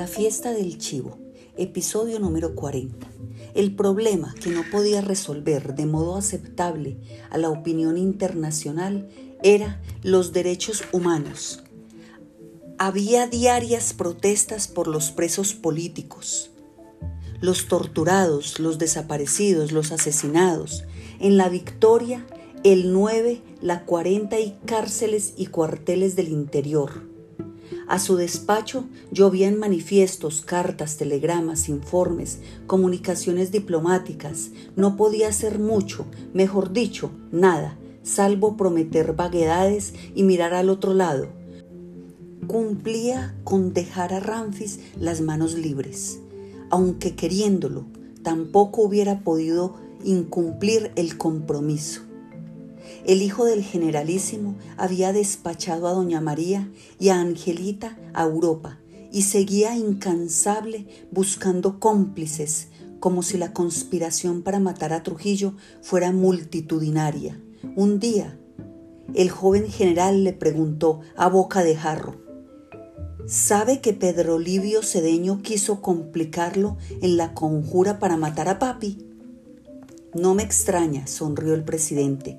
La fiesta del chivo, episodio número 40. El problema que no podía resolver de modo aceptable a la opinión internacional era los derechos humanos. Había diarias protestas por los presos políticos, los torturados, los desaparecidos, los asesinados. En la Victoria, el 9, la 40 y cárceles y cuarteles del interior a su despacho llovían manifiestos, cartas, telegramas, informes, comunicaciones diplomáticas. No podía hacer mucho, mejor dicho, nada, salvo prometer vaguedades y mirar al otro lado. Cumplía con dejar a Ramfis las manos libres, aunque queriéndolo, tampoco hubiera podido incumplir el compromiso. El hijo del generalísimo había despachado a doña María y a Angelita a Europa y seguía incansable buscando cómplices, como si la conspiración para matar a Trujillo fuera multitudinaria. Un día, el joven general le preguntó a boca de jarro, ¿sabe que Pedro Livio Cedeño quiso complicarlo en la conjura para matar a papi? No me extraña, sonrió el presidente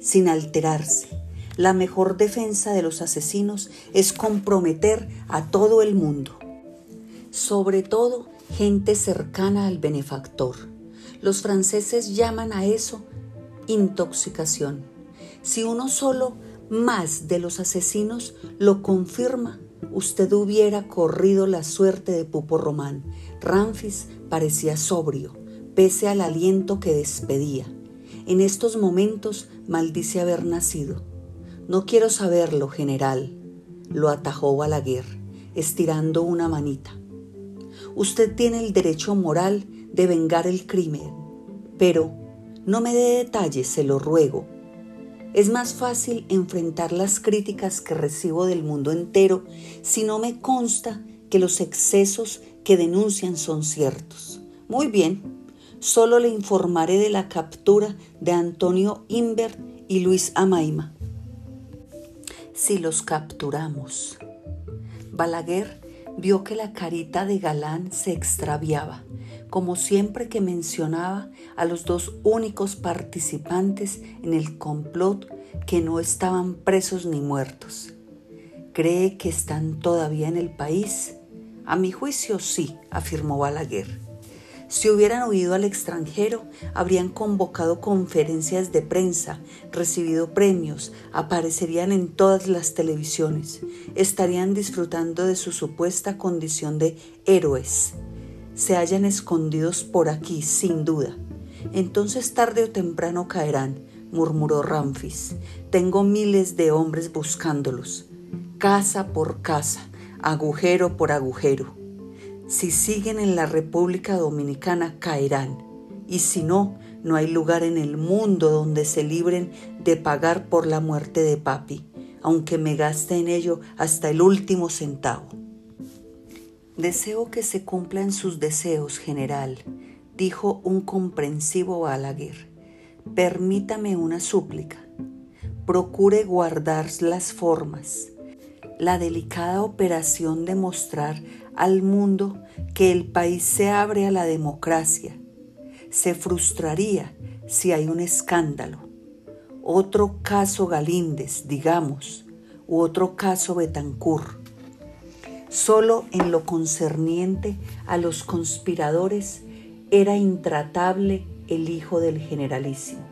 sin alterarse. La mejor defensa de los asesinos es comprometer a todo el mundo, sobre todo gente cercana al benefactor. Los franceses llaman a eso intoxicación. Si uno solo más de los asesinos lo confirma, usted hubiera corrido la suerte de Pupo Román. Ramfis parecía sobrio, pese al aliento que despedía. En estos momentos maldice haber nacido. No quiero saberlo, general, lo atajó Balaguer, estirando una manita. Usted tiene el derecho moral de vengar el crimen, pero no me dé detalles, se lo ruego. Es más fácil enfrentar las críticas que recibo del mundo entero si no me consta que los excesos que denuncian son ciertos. Muy bien, solo le informaré de la captura de Antonio Imbert y Luis Amaima. Si los capturamos. Balaguer vio que la carita de Galán se extraviaba, como siempre que mencionaba a los dos únicos participantes en el complot que no estaban presos ni muertos. ¿Cree que están todavía en el país? A mi juicio sí, afirmó Balaguer. Si hubieran huido al extranjero, habrían convocado conferencias de prensa, recibido premios, aparecerían en todas las televisiones, estarían disfrutando de su supuesta condición de héroes. Se hallan escondidos por aquí, sin duda. Entonces tarde o temprano caerán, murmuró Ramfis. Tengo miles de hombres buscándolos, casa por casa, agujero por agujero. Si siguen en la República Dominicana caerán, y si no, no hay lugar en el mundo donde se libren de pagar por la muerte de papi, aunque me gaste en ello hasta el último centavo. Deseo que se cumplan sus deseos, general, dijo un comprensivo Balaguer. Permítame una súplica. Procure guardar las formas. La delicada operación de mostrar al mundo que el país se abre a la democracia. Se frustraría si hay un escándalo. Otro caso Galíndez, digamos, u otro caso Betancur. Solo en lo concerniente a los conspiradores era intratable el hijo del generalísimo.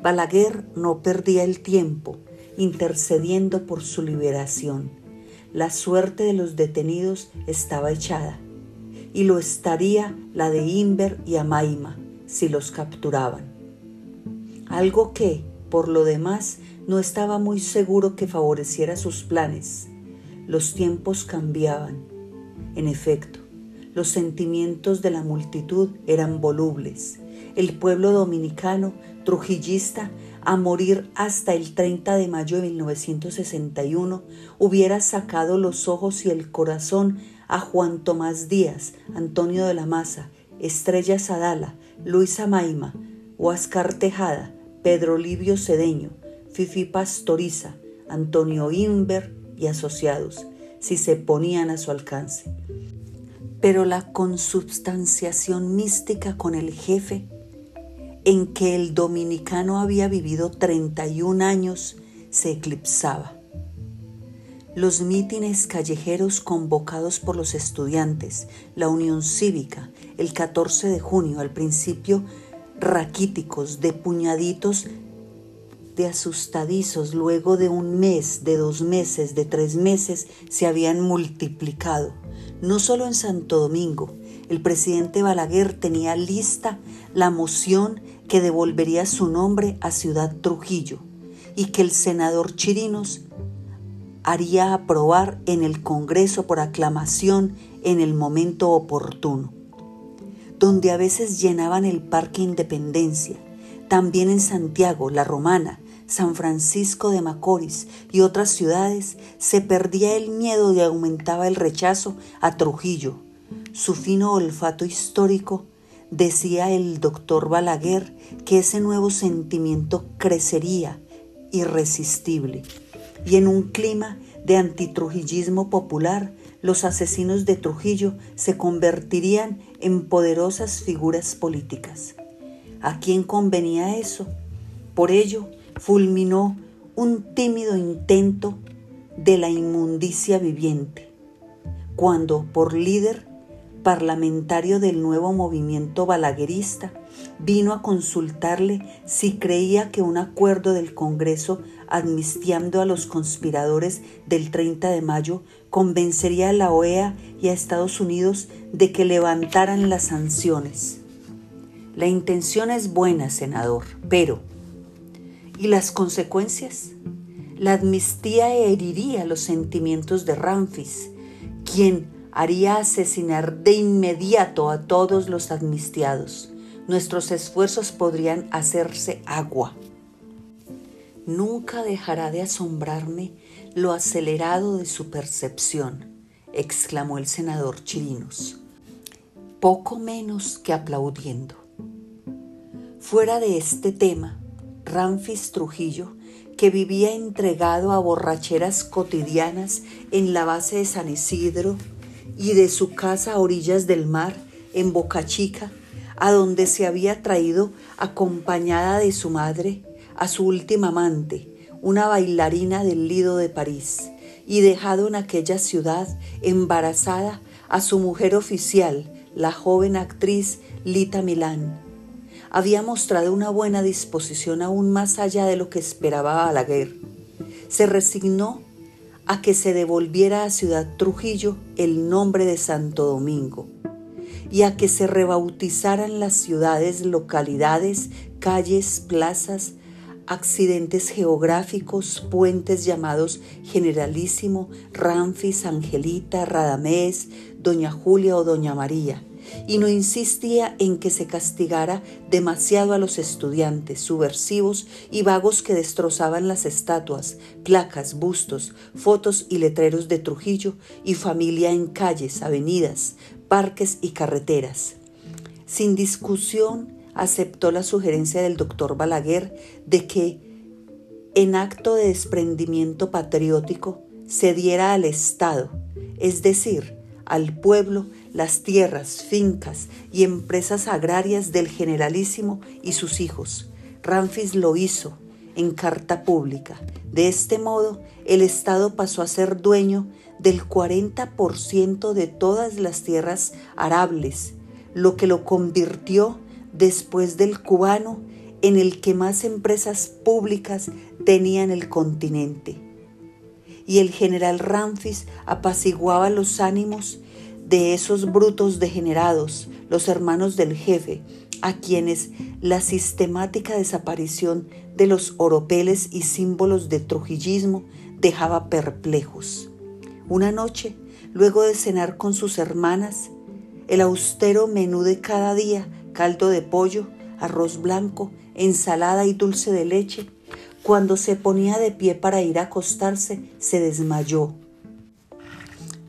Balaguer no perdía el tiempo intercediendo por su liberación la suerte de los detenidos estaba echada, y lo estaría la de Inver y Amaima si los capturaban. Algo que, por lo demás, no estaba muy seguro que favoreciera sus planes. Los tiempos cambiaban. En efecto, los sentimientos de la multitud eran volubles. El pueblo dominicano, trujillista, a morir hasta el 30 de mayo de 1961, hubiera sacado los ojos y el corazón a Juan Tomás Díaz, Antonio de la Maza, Estrella Sadala, Luisa Maima, Huáscar Tejada, Pedro Livio Cedeño, Fifi Pastoriza, Antonio Inver y asociados, si se ponían a su alcance. Pero la consubstanciación mística con el jefe, en que el dominicano había vivido 31 años, se eclipsaba. Los mítines callejeros convocados por los estudiantes, la Unión Cívica, el 14 de junio, al principio raquíticos, de puñaditos, de asustadizos, luego de un mes, de dos meses, de tres meses, se habían multiplicado. No solo en Santo Domingo, el presidente Balaguer tenía lista la moción que devolvería su nombre a Ciudad Trujillo y que el senador Chirinos haría aprobar en el Congreso por aclamación en el momento oportuno, donde a veces llenaban el Parque Independencia, también en Santiago, La Romana, San Francisco de Macorís y otras ciudades, se perdía el miedo y aumentaba el rechazo a Trujillo. Su fino olfato histórico decía el doctor Balaguer que ese nuevo sentimiento crecería irresistible y en un clima de antitrujillismo popular, los asesinos de Trujillo se convertirían en poderosas figuras políticas. ¿A quién convenía eso? Por ello, fulminó un tímido intento de la inmundicia viviente, cuando por líder parlamentario del nuevo movimiento balaguerista, vino a consultarle si creía que un acuerdo del Congreso amnistiando a los conspiradores del 30 de mayo convencería a la OEA y a Estados Unidos de que levantaran las sanciones. La intención es buena, senador, pero ¿y las consecuencias? La amnistía heriría los sentimientos de Ramfis, quien haría asesinar de inmediato a todos los amnistiados. Nuestros esfuerzos podrían hacerse agua. Nunca dejará de asombrarme lo acelerado de su percepción, exclamó el senador Chirinos, poco menos que aplaudiendo. Fuera de este tema, Ramfis Trujillo, que vivía entregado a borracheras cotidianas en la base de San Isidro, y de su casa a orillas del mar, en Boca Chica, a donde se había traído acompañada de su madre a su última amante, una bailarina del Lido de París, y dejado en aquella ciudad embarazada a su mujer oficial, la joven actriz Lita Milán. Había mostrado una buena disposición aún más allá de lo que esperaba Balaguer. Se resignó a que se devolviera a Ciudad Trujillo el nombre de Santo Domingo y a que se rebautizaran las ciudades, localidades, calles, plazas, accidentes geográficos, puentes llamados Generalísimo, Ramfis, Angelita, Radamés, Doña Julia o Doña María y no insistía en que se castigara demasiado a los estudiantes subversivos y vagos que destrozaban las estatuas, placas, bustos, fotos y letreros de Trujillo y familia en calles, avenidas, parques y carreteras. Sin discusión, aceptó la sugerencia del doctor Balaguer de que, en acto de desprendimiento patriótico, se diera al Estado, es decir, al pueblo, las tierras, fincas y empresas agrarias del generalísimo y sus hijos. Ramfis lo hizo en carta pública. De este modo, el Estado pasó a ser dueño del 40% de todas las tierras arables, lo que lo convirtió después del cubano en el que más empresas públicas tenía en el continente. Y el general Ramfis apaciguaba los ánimos de esos brutos degenerados, los hermanos del jefe, a quienes la sistemática desaparición de los oropeles y símbolos de trujillismo dejaba perplejos. Una noche, luego de cenar con sus hermanas, el austero menú de cada día, caldo de pollo, arroz blanco, ensalada y dulce de leche, cuando se ponía de pie para ir a acostarse, se desmayó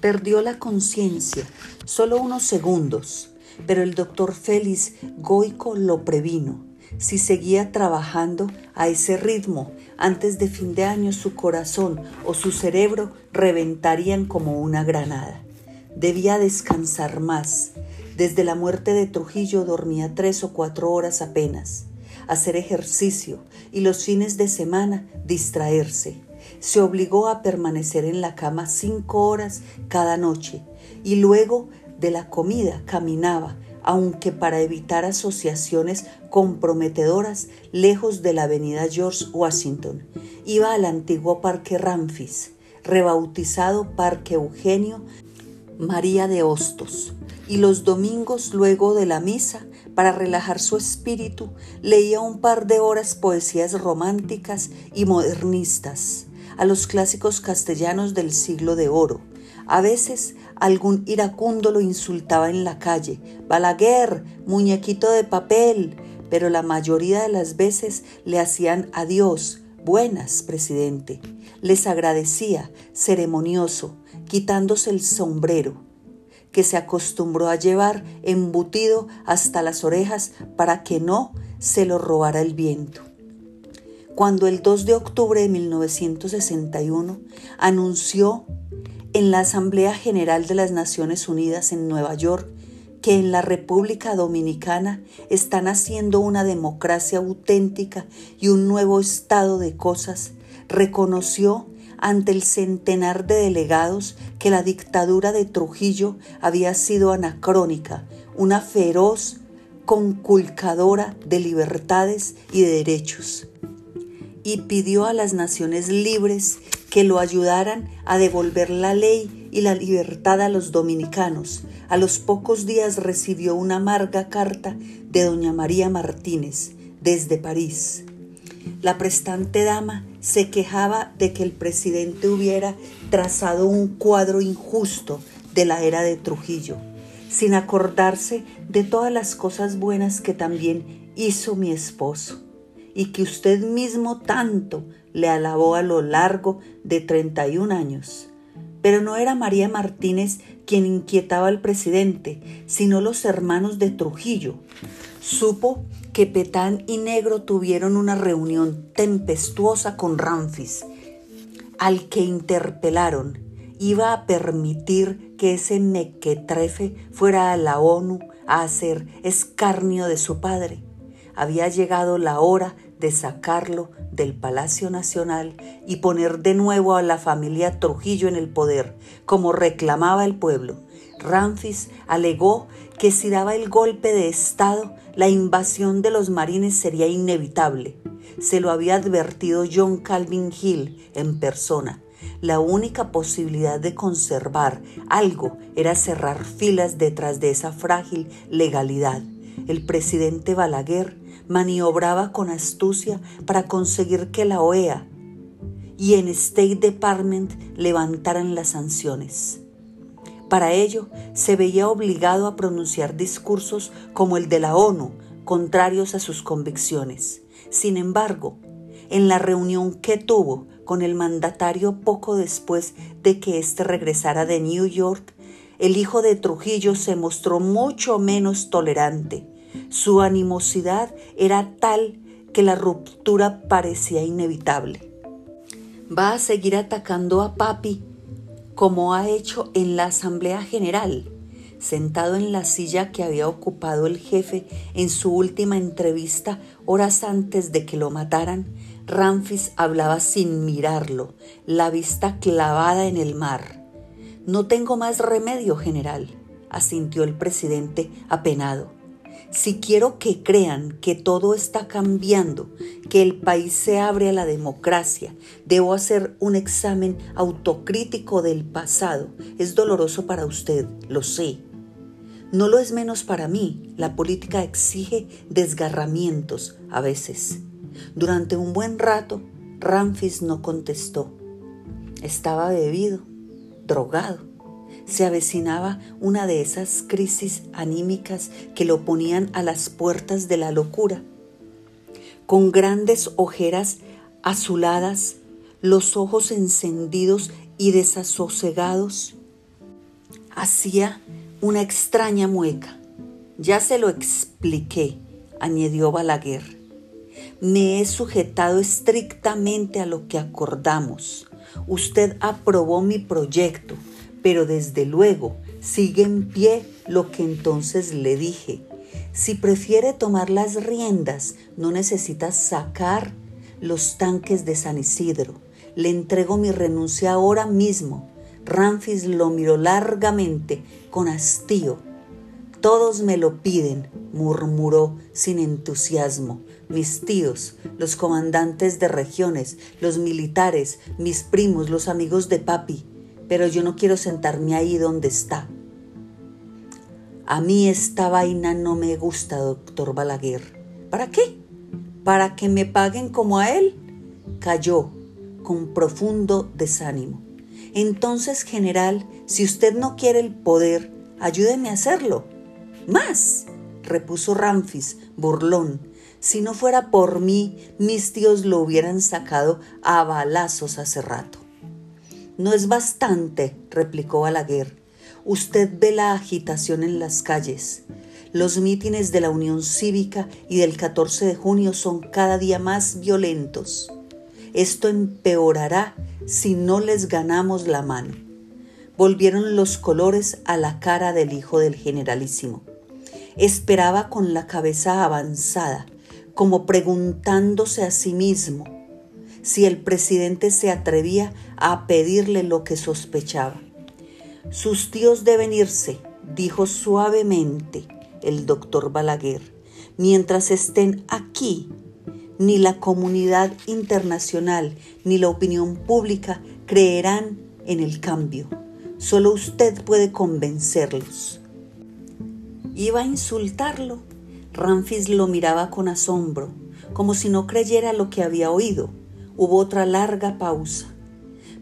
Perdió la conciencia, solo unos segundos, pero el doctor Félix Goico lo previno. Si seguía trabajando a ese ritmo, antes de fin de año su corazón o su cerebro reventarían como una granada. Debía descansar más. Desde la muerte de Trujillo dormía tres o cuatro horas apenas, hacer ejercicio y los fines de semana distraerse. Se obligó a permanecer en la cama cinco horas cada noche y luego de la comida caminaba aunque para evitar asociaciones comprometedoras lejos de la avenida George Washington. Iba al antiguo Parque Ramfis, rebautizado Parque Eugenio María de Hostos, y los domingos luego de la misa, para relajar su espíritu, leía un par de horas poesías románticas y modernistas, a los clásicos castellanos del siglo de oro. A veces algún iracundo lo insultaba en la calle, Balaguer, muñequito de papel, pero la mayoría de las veces le hacían adiós, buenas, presidente. Les agradecía, ceremonioso, quitándose el sombrero, que se acostumbró a llevar embutido hasta las orejas para que no se lo robara el viento. Cuando el 2 de octubre de 1961 anunció en la Asamblea General de las Naciones Unidas en Nueva York que en la República Dominicana están haciendo una democracia auténtica y un nuevo estado de cosas, reconoció ante el centenar de delegados que la dictadura de Trujillo había sido anacrónica, una feroz conculcadora de libertades y de derechos, y pidió a las naciones libres que lo ayudaran a devolver la ley y la libertad a los dominicanos. A los pocos días recibió una amarga carta de doña María Martínez desde París. La prestante dama se quejaba de que el presidente hubiera trazado un cuadro injusto de la era de Trujillo, sin acordarse de todas las cosas buenas que también hizo mi esposo y que usted mismo tanto le alabó a lo largo de 31 años. Pero no era María Martínez quien inquietaba al presidente, sino los hermanos de Trujillo. Supo que Petán y Negro tuvieron una reunión tempestuosa con Ramfis, al que interpelaron. Iba a permitir que ese mequetrefe fuera a la ONU a hacer escarnio de su padre. Había llegado la hora de sacarlo del Palacio Nacional y poner de nuevo a la familia Trujillo en el poder, como reclamaba el pueblo. Ramfis alegó que si daba el golpe de Estado, la invasión de los marines sería inevitable. Se lo había advertido John Calvin Hill en persona. La única posibilidad de conservar algo era cerrar filas detrás de esa frágil legalidad. El presidente Balaguer maniobraba con astucia para conseguir que la OEA y en State Department levantaran las sanciones. Para ello, se veía obligado a pronunciar discursos como el de la ONU, contrarios a sus convicciones. Sin embargo, en la reunión que tuvo con el mandatario poco después de que éste regresara de New York, el hijo de Trujillo se mostró mucho menos tolerante su animosidad era tal que la ruptura parecía inevitable. Va a seguir atacando a papi como ha hecho en la Asamblea General. Sentado en la silla que había ocupado el jefe en su última entrevista horas antes de que lo mataran, Ramfis hablaba sin mirarlo, la vista clavada en el mar. No tengo más remedio, general, asintió el presidente apenado. Si quiero que crean que todo está cambiando, que el país se abre a la democracia, debo hacer un examen autocrítico del pasado. Es doloroso para usted, lo sé. No lo es menos para mí. La política exige desgarramientos a veces. Durante un buen rato, Ramfis no contestó. Estaba bebido, drogado se avecinaba una de esas crisis anímicas que lo ponían a las puertas de la locura. Con grandes ojeras azuladas, los ojos encendidos y desasosegados, hacía una extraña mueca. Ya se lo expliqué, añadió Balaguer. Me he sujetado estrictamente a lo que acordamos. Usted aprobó mi proyecto, pero desde luego sigue en pie lo que entonces le dije. Si prefiere tomar las riendas, no necesita sacar los tanques de San Isidro. Le entrego mi renuncia ahora mismo. Ramfis lo miró largamente, con hastío. Todos me lo piden, murmuró sin entusiasmo. Mis tíos, los comandantes de regiones, los militares, mis primos, los amigos de papi. Pero yo no quiero sentarme ahí donde está. A mí esta vaina no me gusta, doctor Balaguer. ¿Para qué? ¿Para que me paguen como a él? Cayó con profundo desánimo. Entonces, general, si usted no quiere el poder, ayúdeme a hacerlo. Más, repuso Ramfis, burlón. Si no fuera por mí, mis tíos lo hubieran sacado a balazos hace rato. No es bastante, replicó Balaguer. Usted ve la agitación en las calles. Los mítines de la Unión Cívica y del 14 de junio son cada día más violentos. Esto empeorará si no les ganamos la mano. Volvieron los colores a la cara del hijo del generalísimo. Esperaba con la cabeza avanzada, como preguntándose a sí mismo si el presidente se atrevía a pedirle lo que sospechaba. Sus tíos deben irse, dijo suavemente el doctor Balaguer. Mientras estén aquí, ni la comunidad internacional ni la opinión pública creerán en el cambio. Solo usted puede convencerlos. Iba a insultarlo. Ramfis lo miraba con asombro, como si no creyera lo que había oído. Hubo otra larga pausa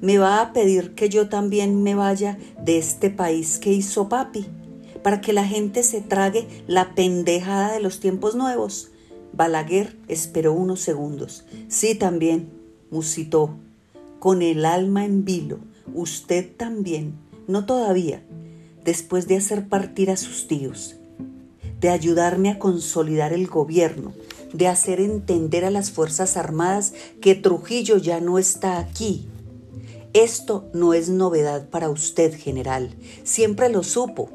me va a pedir que yo también me vaya de este país que hizo papi, para que la gente se trague la pendejada de los tiempos nuevos. Balaguer esperó unos segundos. Sí, también, musitó, con el alma en vilo. Usted también, no todavía, después de hacer partir a sus tíos, de ayudarme a consolidar el gobierno, de hacer entender a las Fuerzas Armadas que Trujillo ya no está aquí, esto no es novedad para usted, general. Siempre lo supo.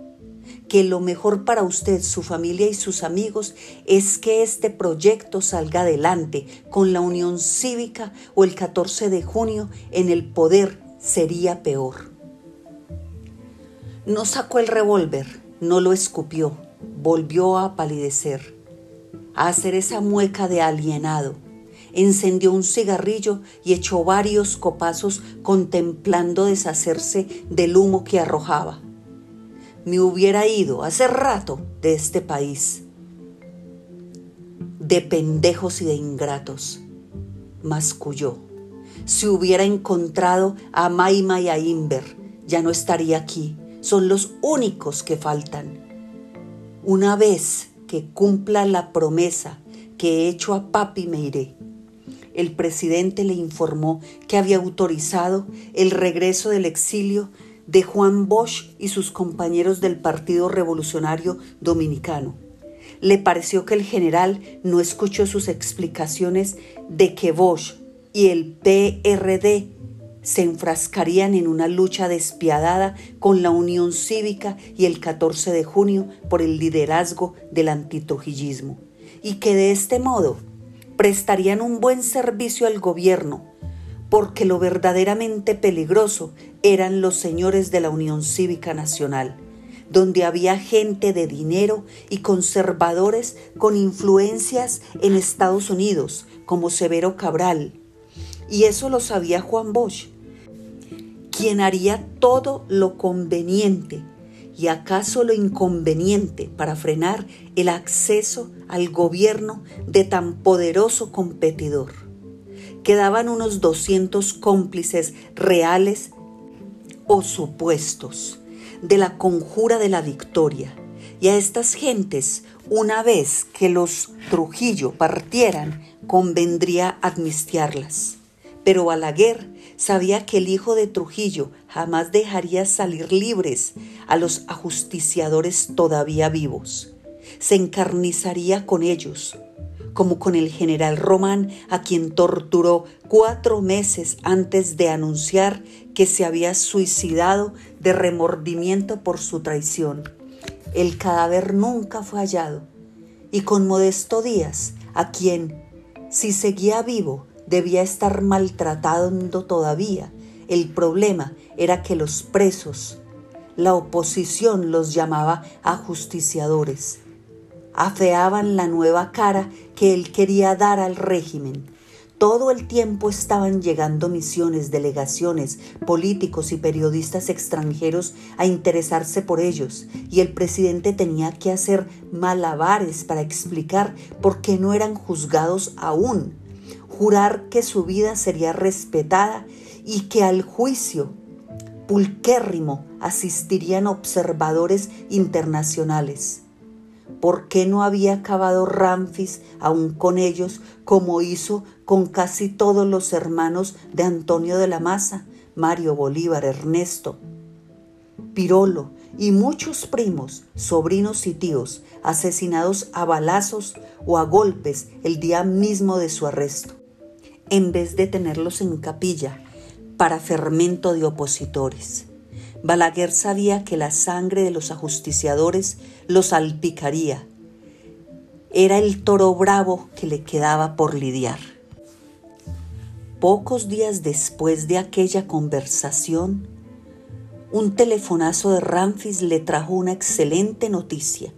Que lo mejor para usted, su familia y sus amigos es que este proyecto salga adelante con la Unión Cívica o el 14 de junio en el poder sería peor. No sacó el revólver, no lo escupió, volvió a palidecer, a hacer esa mueca de alienado encendió un cigarrillo y echó varios copazos contemplando deshacerse del humo que arrojaba. Me hubiera ido hace rato de este país, de pendejos y de ingratos, masculló. Si hubiera encontrado a Maima y a Inver, ya no estaría aquí. Son los únicos que faltan. Una vez que cumpla la promesa que he hecho a papi me iré el presidente le informó que había autorizado el regreso del exilio de Juan Bosch y sus compañeros del Partido Revolucionario Dominicano. Le pareció que el general no escuchó sus explicaciones de que Bosch y el PRD se enfrascarían en una lucha despiadada con la Unión Cívica y el 14 de junio por el liderazgo del antitrujillismo, y que de este modo prestarían un buen servicio al gobierno, porque lo verdaderamente peligroso eran los señores de la Unión Cívica Nacional, donde había gente de dinero y conservadores con influencias en Estados Unidos, como Severo Cabral. Y eso lo sabía Juan Bosch, quien haría todo lo conveniente y acaso lo inconveniente para frenar el acceso al gobierno de tan poderoso competidor. Quedaban unos 200 cómplices reales o supuestos de la conjura de la victoria. Y a estas gentes, una vez que los Trujillo partieran, convendría amnistiarlas. Pero Balaguer sabía que el hijo de Trujillo jamás dejaría salir libres a los ajusticiadores todavía vivos. Se encarnizaría con ellos, como con el general Román, a quien torturó cuatro meses antes de anunciar que se había suicidado de remordimiento por su traición. El cadáver nunca fue hallado, y con Modesto Díaz, a quien, si seguía vivo, debía estar maltratando todavía, el problema era que los presos, la oposición los llamaba ajusticiadores, afeaban la nueva cara que él quería dar al régimen. Todo el tiempo estaban llegando misiones, delegaciones, políticos y periodistas extranjeros a interesarse por ellos, y el presidente tenía que hacer malabares para explicar por qué no eran juzgados aún, jurar que su vida sería respetada y que al juicio pulquérrimo asistirían observadores internacionales. ¿Por qué no había acabado Ramfis aún con ellos como hizo con casi todos los hermanos de Antonio de la Maza, Mario Bolívar, Ernesto, Pirolo y muchos primos, sobrinos y tíos asesinados a balazos o a golpes el día mismo de su arresto, en vez de tenerlos en capilla para fermento de opositores? Balaguer sabía que la sangre de los ajusticiadores lo salpicaría. Era el toro bravo que le quedaba por lidiar. Pocos días después de aquella conversación, un telefonazo de Ramfis le trajo una excelente noticia.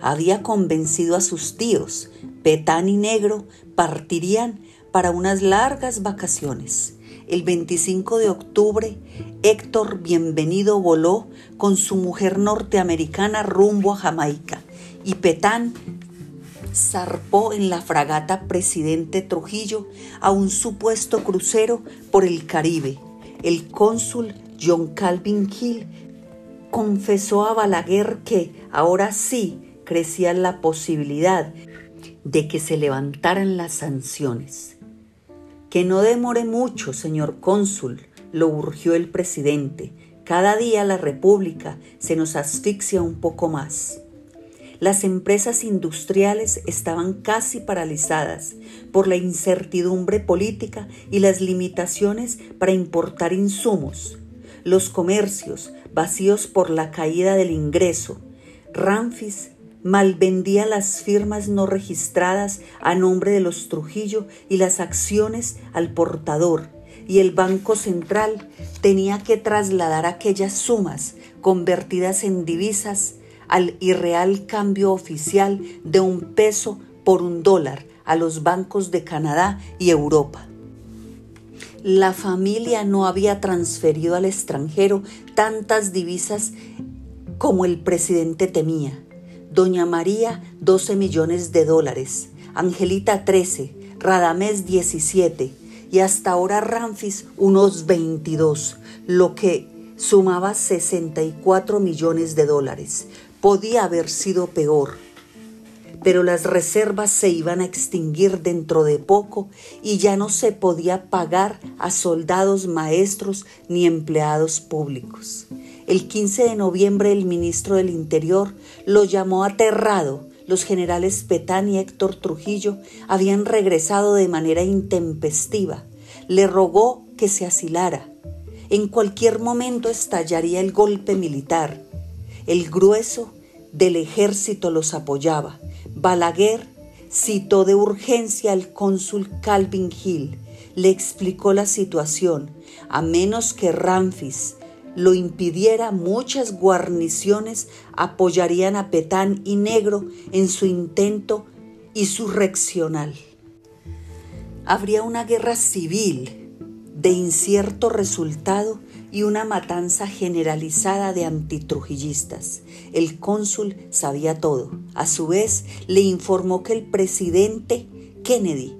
Había convencido a sus tíos, Petán y Negro, partirían para unas largas vacaciones el 25 de octubre, Héctor Bienvenido voló con su mujer norteamericana rumbo a Jamaica y Petán zarpó en la fragata Presidente Trujillo a un supuesto crucero por el Caribe. El cónsul John Calvin Hill confesó a Balaguer que ahora sí crecía la posibilidad de que se levantaran las sanciones. Que no demore mucho, señor cónsul, lo urgió el presidente. Cada día la República se nos asfixia un poco más. Las empresas industriales estaban casi paralizadas por la incertidumbre política y las limitaciones para importar insumos. Los comercios, vacíos por la caída del ingreso. Ramfis malvendía las firmas no registradas a nombre de los Trujillo y las acciones al portador, y el Banco Central tenía que trasladar aquellas sumas convertidas en divisas al irreal cambio oficial de un peso por un dólar a los bancos de Canadá y Europa. La familia no había transferido al extranjero tantas divisas como el presidente temía Doña María 12 millones de dólares, Angelita 13, Radamés 17 y hasta ahora Ramfis unos 22, lo que sumaba 64 millones de dólares. Podía haber sido peor, pero las reservas se iban a extinguir dentro de poco y ya no se podía pagar a soldados, maestros ni empleados públicos. El 15 de noviembre el ministro del Interior lo llamó aterrado. Los generales Petán y Héctor Trujillo habían regresado de manera intempestiva. Le rogó que se asilara. En cualquier momento estallaría el golpe militar. El grueso del ejército los apoyaba. Balaguer citó de urgencia al cónsul Calvin Hill. Le explicó la situación. A menos que Ramfis lo impidiera, muchas guarniciones apoyarían a Petán y Negro en su intento insurreccional. Habría una guerra civil de incierto resultado y una matanza generalizada de antitrujillistas. El cónsul sabía todo. A su vez, le informó que el presidente Kennedy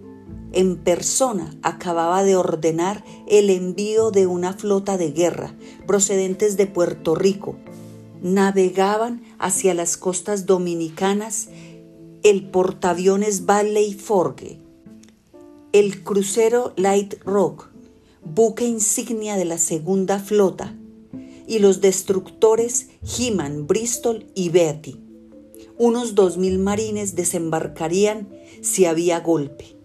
en persona acababa de ordenar el envío de una flota de guerra procedentes de Puerto Rico. Navegaban hacia las costas dominicanas el portaaviones Valley Forge, el crucero Light Rock, buque insignia de la segunda flota, y los destructores He-Man, Bristol y Beatty. unos dos mil marines desembarcarían si había golpe.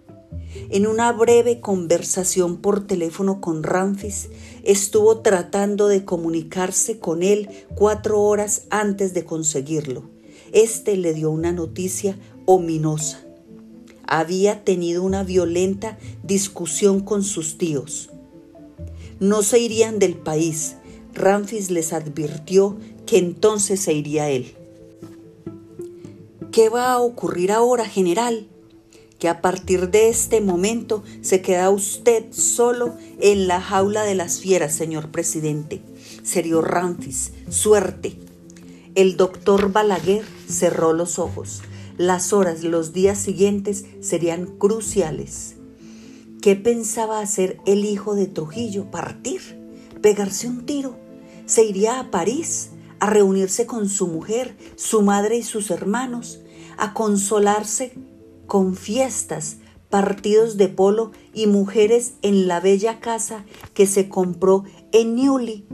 En una breve conversación por teléfono con Ramfis, estuvo tratando de comunicarse con él cuatro horas antes de conseguirlo. Este le dio una noticia ominosa. Había tenido una violenta discusión con sus tíos. No se irían del país. Ramfis les advirtió que entonces se iría él. ¿Qué va a ocurrir ahora, general? Que a partir de este momento se queda usted solo en la jaula de las fieras, señor presidente. Serio Ramfis, suerte. El doctor Balaguer cerró los ojos. Las horas, los días siguientes serían cruciales. ¿Qué pensaba hacer el hijo de Trujillo? ¿Partir? ¿Pegarse un tiro? ¿Se iría a París? a reunirse con su mujer, su madre y sus hermanos, a consolarse con fiestas, partidos de polo y mujeres en la bella casa que se compró en Newly.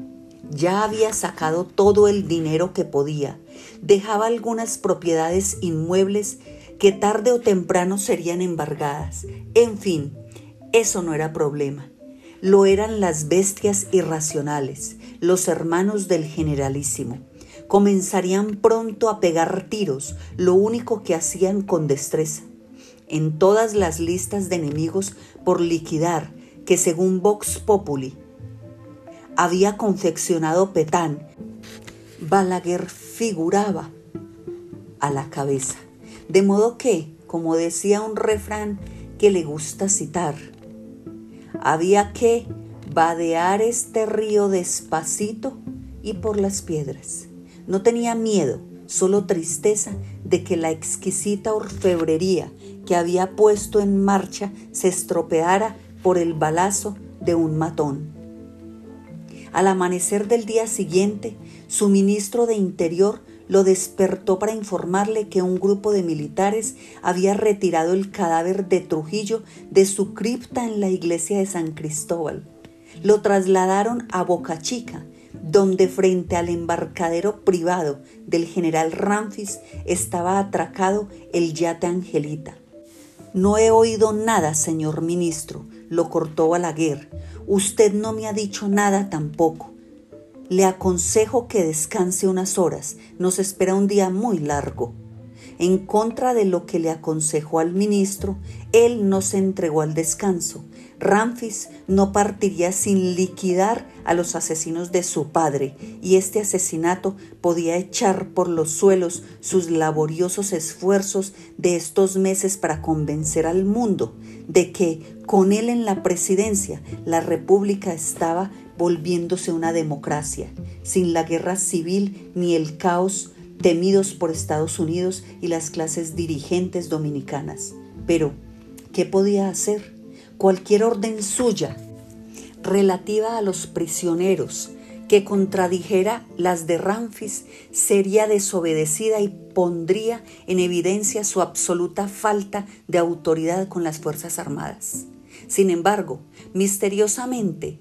Ya había sacado todo el dinero que podía. Dejaba algunas propiedades inmuebles que tarde o temprano serían embargadas. En fin, eso no era problema. Lo eran las bestias irracionales, los hermanos del generalísimo. Comenzarían pronto a pegar tiros, lo único que hacían con destreza. En todas las listas de enemigos por liquidar que según Vox Populi había confeccionado Petán, Balaguer figuraba a la cabeza. De modo que, como decía un refrán que le gusta citar, había que vadear este río despacito y por las piedras. No tenía miedo, solo tristeza de que la exquisita orfebrería que había puesto en marcha se estropeara por el balazo de un matón. Al amanecer del día siguiente, su ministro de Interior lo despertó para informarle que un grupo de militares había retirado el cadáver de Trujillo de su cripta en la iglesia de San Cristóbal. Lo trasladaron a Boca Chica, donde frente al embarcadero privado del general Ramfis estaba atracado el yate Angelita. No he oído nada, señor ministro, lo cortó Balaguer. Usted no me ha dicho nada tampoco. Le aconsejo que descanse unas horas. Nos espera un día muy largo. En contra de lo que le aconsejó al ministro, él no se entregó al descanso. Ramfis no partiría sin liquidar a los asesinos de su padre, y este asesinato podía echar por los suelos sus laboriosos esfuerzos de estos meses para convencer al mundo de que, con él en la presidencia, la República estaba volviéndose una democracia, sin la guerra civil ni el caos temidos por Estados Unidos y las clases dirigentes dominicanas. Pero, ¿qué podía hacer? Cualquier orden suya relativa a los prisioneros que contradijera las de Ramfis sería desobedecida y pondría en evidencia su absoluta falta de autoridad con las Fuerzas Armadas. Sin embargo, misteriosamente,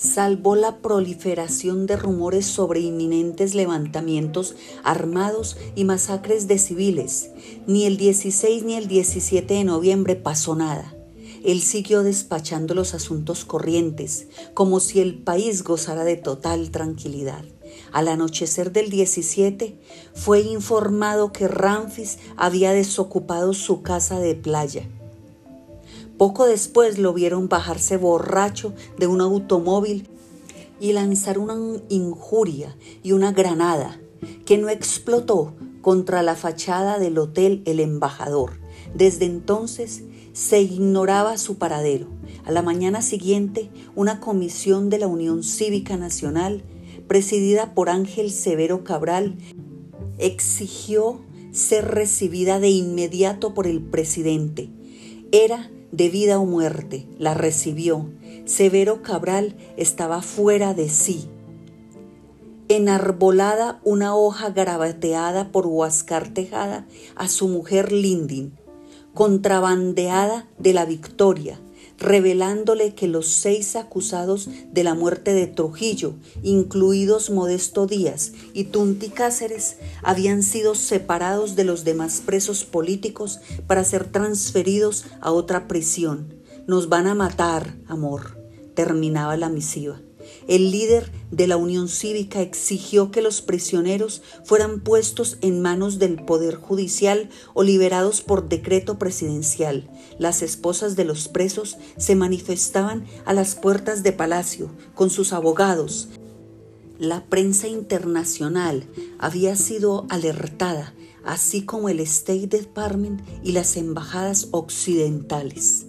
salvó la proliferación de rumores sobre inminentes levantamientos armados y masacres de civiles. Ni el 16 ni el 17 de noviembre pasó nada. Él siguió despachando los asuntos corrientes, como si el país gozara de total tranquilidad. Al anochecer del 17 fue informado que Ramfis había desocupado su casa de playa poco después lo vieron bajarse borracho de un automóvil y lanzar una injuria y una granada que no explotó contra la fachada del hotel El Embajador. Desde entonces se ignoraba su paradero. A la mañana siguiente, una comisión de la Unión Cívica Nacional, presidida por Ángel Severo Cabral, exigió ser recibida de inmediato por el presidente. Era de vida o muerte, la recibió. Severo Cabral estaba fuera de sí. Enarbolada una hoja garabateada por Huascar Tejada a su mujer Lindin, contrabandeada de la victoria, revelándole que los seis acusados de la muerte de Trujillo, incluidos Modesto Díaz y Tunti Cáceres, habían sido separados de los demás presos políticos para ser transferidos a otra prisión. Nos van a matar, amor, terminaba la misiva. El líder de la Unión Cívica exigió que los prisioneros fueran puestos en manos del Poder Judicial o liberados por decreto presidencial. Las esposas de los presos se manifestaban a las puertas de Palacio con sus abogados. La prensa internacional había sido alertada, así como el State Department y las embajadas occidentales.